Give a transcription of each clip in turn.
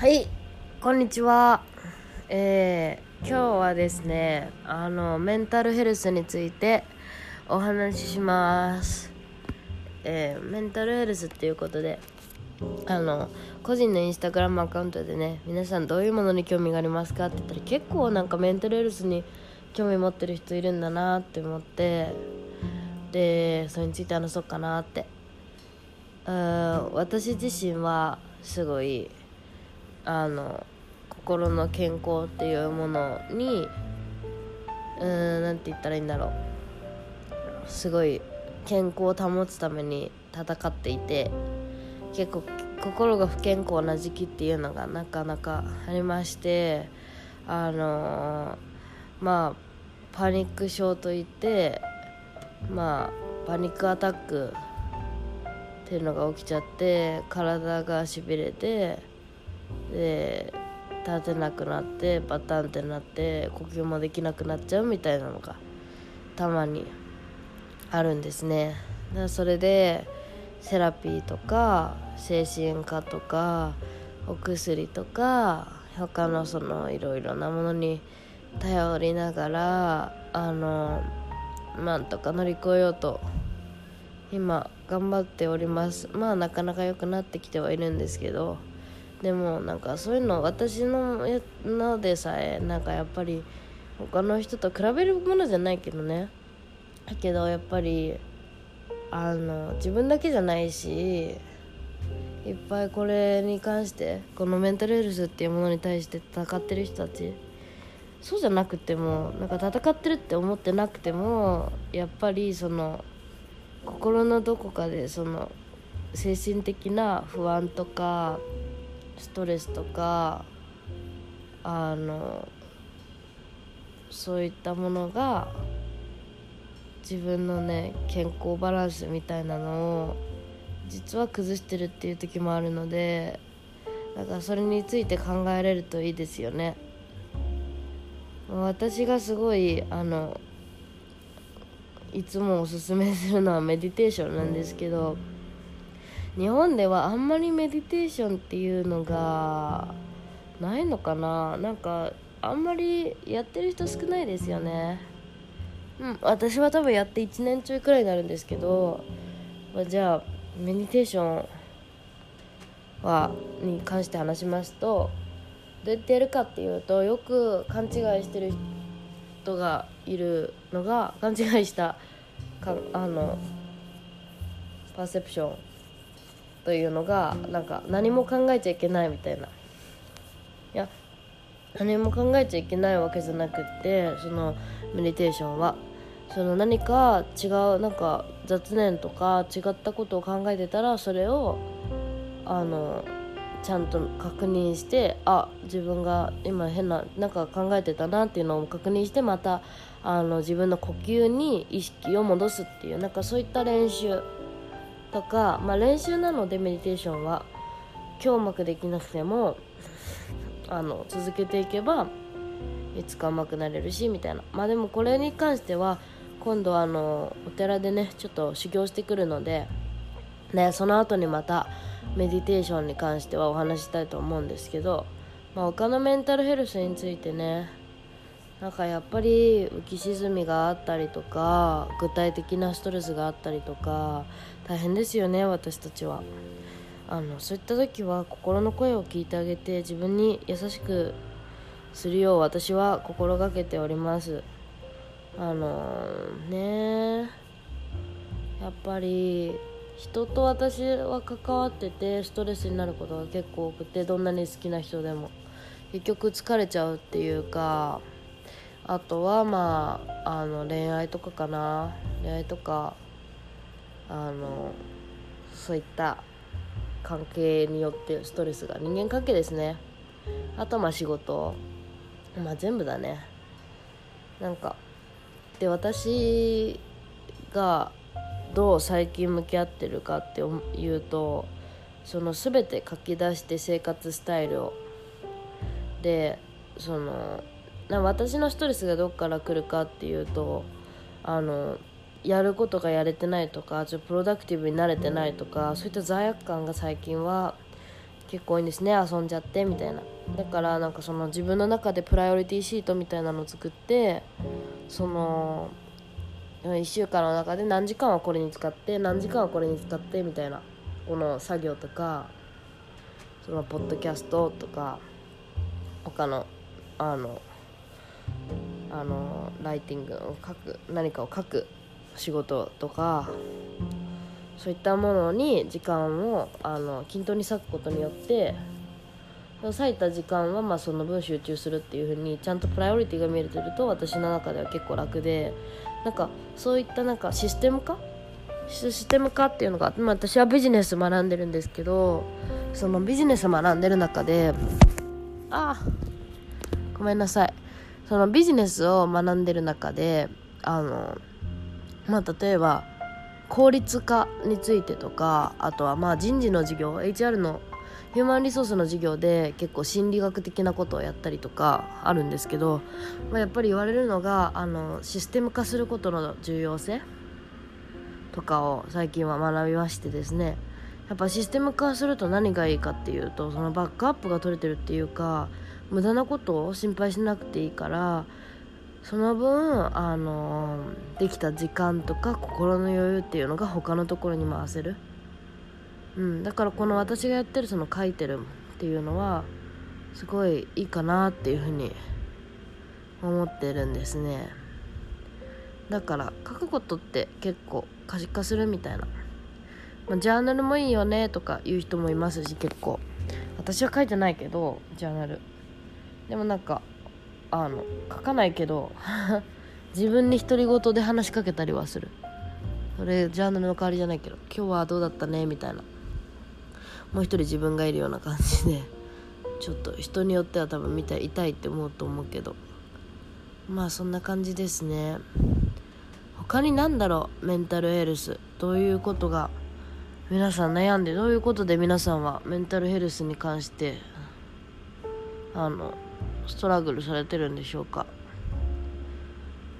はいこんにちは。えー、今日はですねあのメンタルヘルスについてお話しします。えー、メンタルヘルスっていうことであの個人のインスタグラムアカウントでね皆さんどういうものに興味がありますかって言ったら結構なんかメンタルヘルスに興味持ってる人いるんだなって思ってでそれについて話そうかなって。私自身はすごいあの心の健康っていうものにうん何て言ったらいいんだろう。すごい健康を保つために戦っていて結構心が不健康な時期っていうのがなかなかありましてあのー、まあパニック症といってまあパニックアタックっていうのが起きちゃって体がしびれてで立てなくなってバタンってなって呼吸もできなくなっちゃうみたいなのがたまにあるんですね。だからそれでセラピーとか精神科とかお薬とか他のそのいろいろなものに頼りながらあのなんとか乗り越えようと今頑張っております。まあなかなか良くなってきてはいるんですけどでもなんかそういうの私のやのでさえなんかやっぱり他の人と比べるものじゃないけどね。だけどやっぱりあの自分だけじゃないしいっぱいこれに関してこのメンタルヘルスっていうものに対して戦ってる人たちそうじゃなくてもなんか戦ってるって思ってなくてもやっぱりその心のどこかでその精神的な不安とかストレスとかあのそういったものが自分のね健康バランスみたいなのを実は崩してるっていう時もあるのでだからそれについて考えれるといいですよね。私がすごいあのいつもおすすめするのはメディテーションなんですけど、日本ではあんまりメディテーションっていうのがないのかな？なんかあんまりやってる人少ないですよね。うん私は多分やって1年ちょいくらいになるんですけど、まあ、じゃあメディテーションはに関して話しますとどうやってやるかっていうとよく勘違いしてる人がいるのが勘違いしたかあのパーセプション。というのがなんか何も考えちゃいけないみたいな。いや何も考えちゃいけないわけじゃなくってそのメディテーションは。その何か違うなんか雑念とか違ったことを考えてたらそれをあのちゃんと確認してあ自分が今変ななんか考えてたなっていうのを確認してまたあの自分の呼吸に意識を戻すっていうなんかそういった練習。とか、まあ、練習なのでメディテーションは。今日うまくできなくてもあの続けていけばいつかうまくなれるしみたいな。まあでもこれに関しては今度あのお寺でねちょっと修行してくるのでねその後にまたメディテーションに関してはお話したいと思うんですけど、まあ、他のメンタルヘルスについてねなんかやっぱり浮き沈みがあったりとか具体的なストレスがあったりとか大変ですよね私たちは。あのそういった時は心の声を聞いてあげて自分に優しくするよう私は心がけております。あのー、ねやっぱり人と私は関わっててストレスになることが結構多くてどんなに好きな人でも。結局疲れちゃうっていうかあとはまああの恋愛とかかな。恋愛とかあのそういった関係によってストレスが人間関係ですね。あとまあ仕事。まあ全部だね。なんかで私がどう最近向き合ってるかっていうとその全て書き出して生活スタイルを。でそのな私のストレスがどっから来るかっていうとあのやることがやれてないとかちょっとプロダクティブになれてないとかそういった罪悪感が最近は結構多いんですね。遊んじゃってみたいな。だからなんかその自分の中でプライオリティシートみたいなのを作ってその1週間の中で何時間はこれに使って何時間はこれに使ってみたいなこの作業とかそのポッドキャストとか他のあのあのライティングを書く何かを書く仕事とかそういったものに時間をあの均等に割くことによって割いた時間はまあその分集中するっていう風にちゃんとプライオリティが見えてると私の中では結構楽でなんかそういったなんかシステム化？システム化っていうのが、まあ、私はビジネス学んでるんですけどそのビジネス学んでる中であごめんなさい。そのビジネスを学んでる中であのまあ例えば効率化についてとかあとはまあ人事の授業 HR のヒューマンリソースの授業で結構心理学的なことをやったりとかあるんですけど、まあ、やっぱり言われるのがあのシステム化することの重要性とかを最近は学びましてですね。やっぱシステム化すると何がいいかっていうとそのバックアップが取れてるっていうか無駄なことを心配しなくていいからその分あのできた時間とか心の余裕っていうのが他のところに回せる、うん、だからこの私がやってるその書いてるっていうのはすごいいいかなっていうふうに思ってるんですね。だから書くことって結構可視化するみたいな、まあ、ジャーナルもいいよねとか言う人もいますし結構。私は書いてないけどジャーナル。でもなんかあの書かないけど 自分に独り言で話しかけたりはする。それジャーナルの代わりじゃないけど今日はどうだったねみたいな。もう一人自分がいるような感じでちょっと人によっては多分見たい痛いって思うと思うけど。まあそんな感じですね。他に何だろうメンタルヘルスどういうことが皆さん悩んでどういうことで皆さんはメンタルヘルスに関してあのストラグルされてるんでしょうか。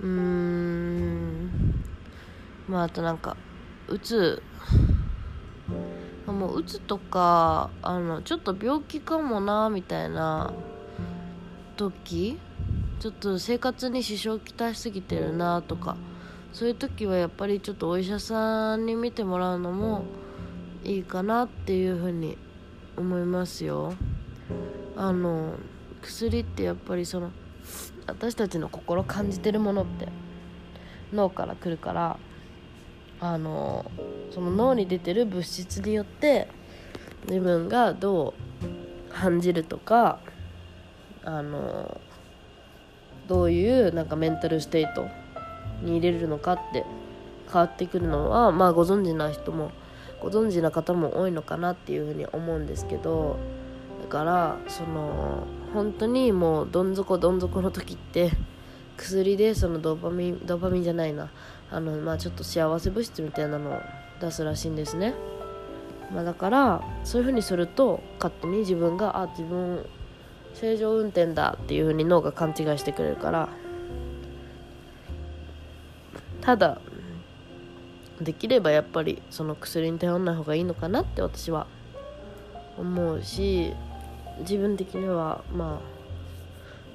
うーん。まああとなんかうつ。もううつとかあのちょっと病気かもなみたいな時。ちょっと生活に支障をきたしすぎてるなとか。そういう時はやっぱりちょっとお医者さんに見てもらうのもいいかなっていうふうに思いますよ。あの薬ってやっぱりその私たちの心感じてるものって脳から来るからあのその脳に出てる物質によって自分がどう感じるとかあのどういうなんかメンタルステートに入れるのかって変わってくるのはまあご存知な人もご存知な方も多いのかなっていうふうに思うんですけどだからその本当にもうどん底どん底の時って薬でそのドーパミンドーパミンじゃないな。あのまあちょっと幸せ物質みたいなのを出すらしいんですね、まあ、だからそういう風にすると勝手に自分があ自分正常運転だっていう風に脳が勘違いしてくれるから。ただできればやっぱりその薬に頼らない方がいいのかなって私は思うし自分的にはま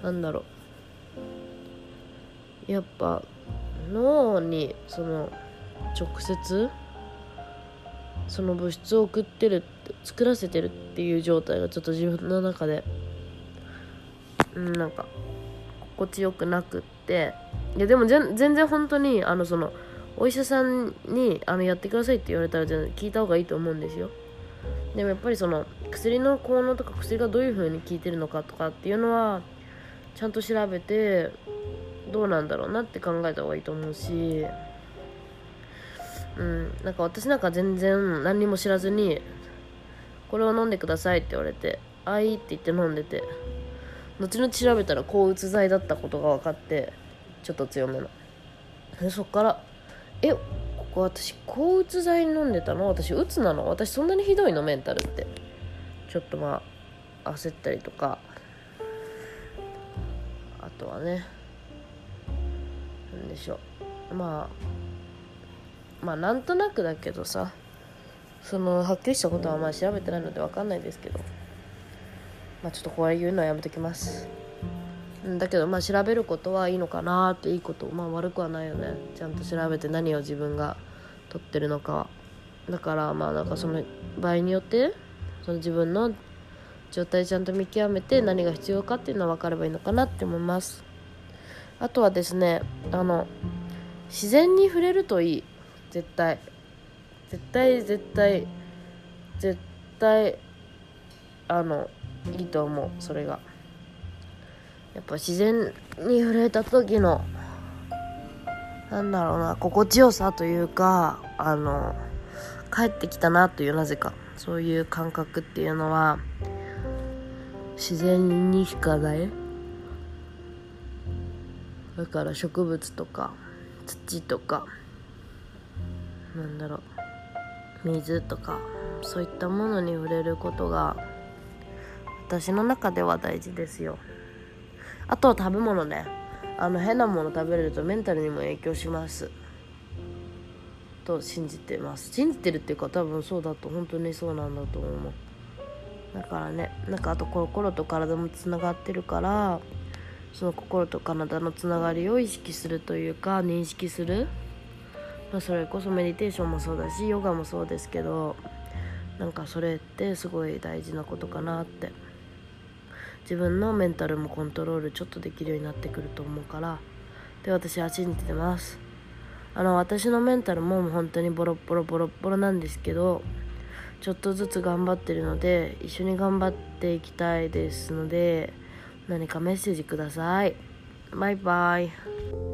あなんだろう。やっぱ脳にその直接その物質を送ってる作らせてるっていう状態がちょっと自分の中でうんなんか心地よくなくって。いやでも全然本当にあのそのお医者さんにあのやってくださいって言われたら全然聞いた方がいいと思うんですよ。でもやっぱりその薬の効能とか薬がどういう風に効いてるのかとかっていうのはちゃんと調べてどうなんだろうなって考えた方がいいと思うしうんなんか私なんか全然何にも知らずにこれを飲んでくださいって言われてあいって言って飲んでて後々調べたら抗うつ剤だったことが分かってちょっと強めの。でそっからえこ私抗うつ剤飲んでたの？私うつなの？私そんなにひどいの？メンタルって。ちょっとまあ焦ったりとか。あとはね何でしょう。まあまあなんとなくだけどさ。そのはっきりしたことはまあ調べてないので分かんないですけど。まあちょっとこれ言うのはやめときます。だけどまあ調べることはいいのかなっていいことまあ悪くはないよね。ちゃんと調べて何を自分が取ってるのか。はだからまあなんかその場合によってその自分の状態ちゃんと見極めて何が必要かっていうのは分かればいいのかなって思います。あとはですねあの自然に触れるといい。絶対。絶対絶対絶対あのいいと思う。それが。やっぱ自然に触れた時のなんだろうな心地よさというかあの帰ってきたなというなぜかそういう感覚っていうのは自然にしかないだから植物とか土とかなんだろう水とかそういったものに触れることが私の中では大事ですよ。あとは食べ物ね。あの変なもの食べれるとメンタルにも影響します。と信じてます。信じてるっていうか多分そうだと本当にそうなんだと思う。だからねなんかあと心と体もつながってるからその心と体のつながりを意識するというか認識する、まあ、それこそメディテーションもそうだしヨガもそうですけどなんかそれってすごい大事なことかなって。自分のメンタルもコントロールちょっとできるようになってくると思うから。で私は信じてます。あの私のメンタルも本当にボロボロボロボロなんですけどちょっとずつ頑張ってるので一緒に頑張っていきたいですので何かメッセージください。バイバイ。